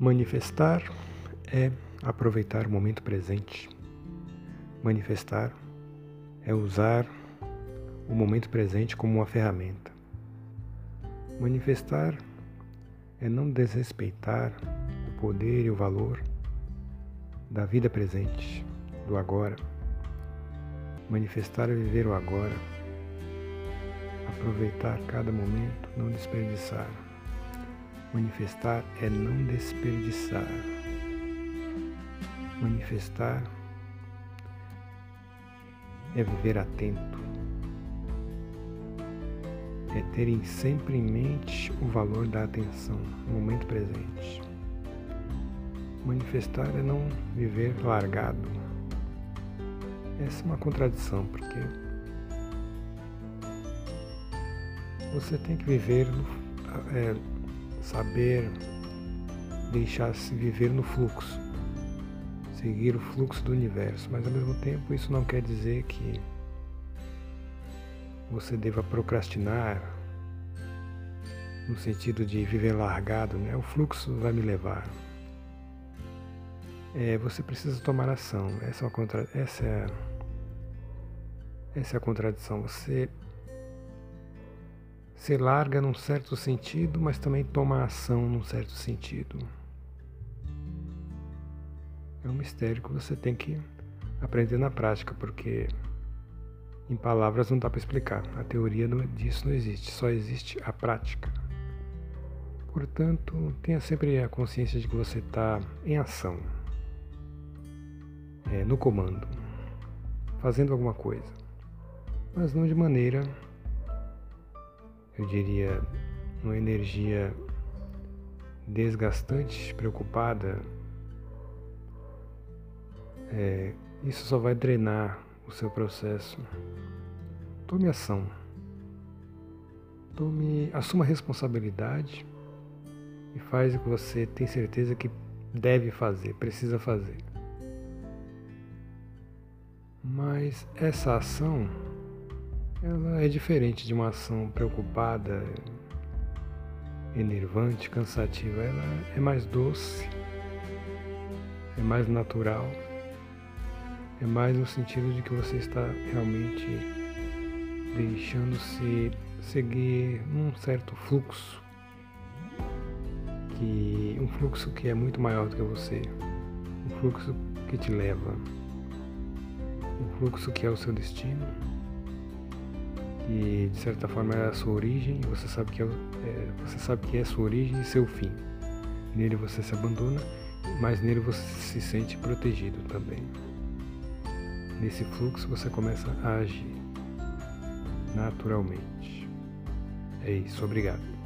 Manifestar é aproveitar o momento presente. Manifestar é usar o momento presente como uma ferramenta. Manifestar é não desrespeitar o poder e o valor da vida presente, do agora. Manifestar é viver o agora, aproveitar cada momento, não desperdiçar. Manifestar é não desperdiçar. Manifestar é viver atento. É ter sempre em mente o valor da atenção no momento presente. Manifestar é não viver largado. Essa é uma contradição, porque você tem que viver é, saber deixar-se viver no fluxo, seguir o fluxo do universo, mas ao mesmo tempo isso não quer dizer que você deva procrastinar no sentido de viver largado, né? O fluxo vai me levar. É, você precisa tomar ação. Essa é, contra... essa, é... essa é a contradição. Você se larga num certo sentido, mas também toma ação num certo sentido. É um mistério que você tem que aprender na prática, porque em palavras não dá para explicar. A teoria disso não existe, só existe a prática. Portanto, tenha sempre a consciência de que você está em ação, é, no comando, fazendo alguma coisa, mas não de maneira eu diria, uma energia desgastante, preocupada, é, isso só vai drenar o seu processo. Tome ação. Tome, assuma responsabilidade e faz o que você tem certeza que deve fazer, precisa fazer. Mas essa ação ela é diferente de uma ação preocupada, enervante, cansativa. Ela é mais doce, é mais natural, é mais no sentido de que você está realmente deixando-se seguir num certo fluxo, que um fluxo que é muito maior do que você, um fluxo que te leva, um fluxo que é o seu destino que de certa forma é a sua origem, você sabe que é, é, você sabe que é a sua origem e seu fim. Nele você se abandona, mas nele você se sente protegido também. Nesse fluxo você começa a agir naturalmente. É isso, obrigado.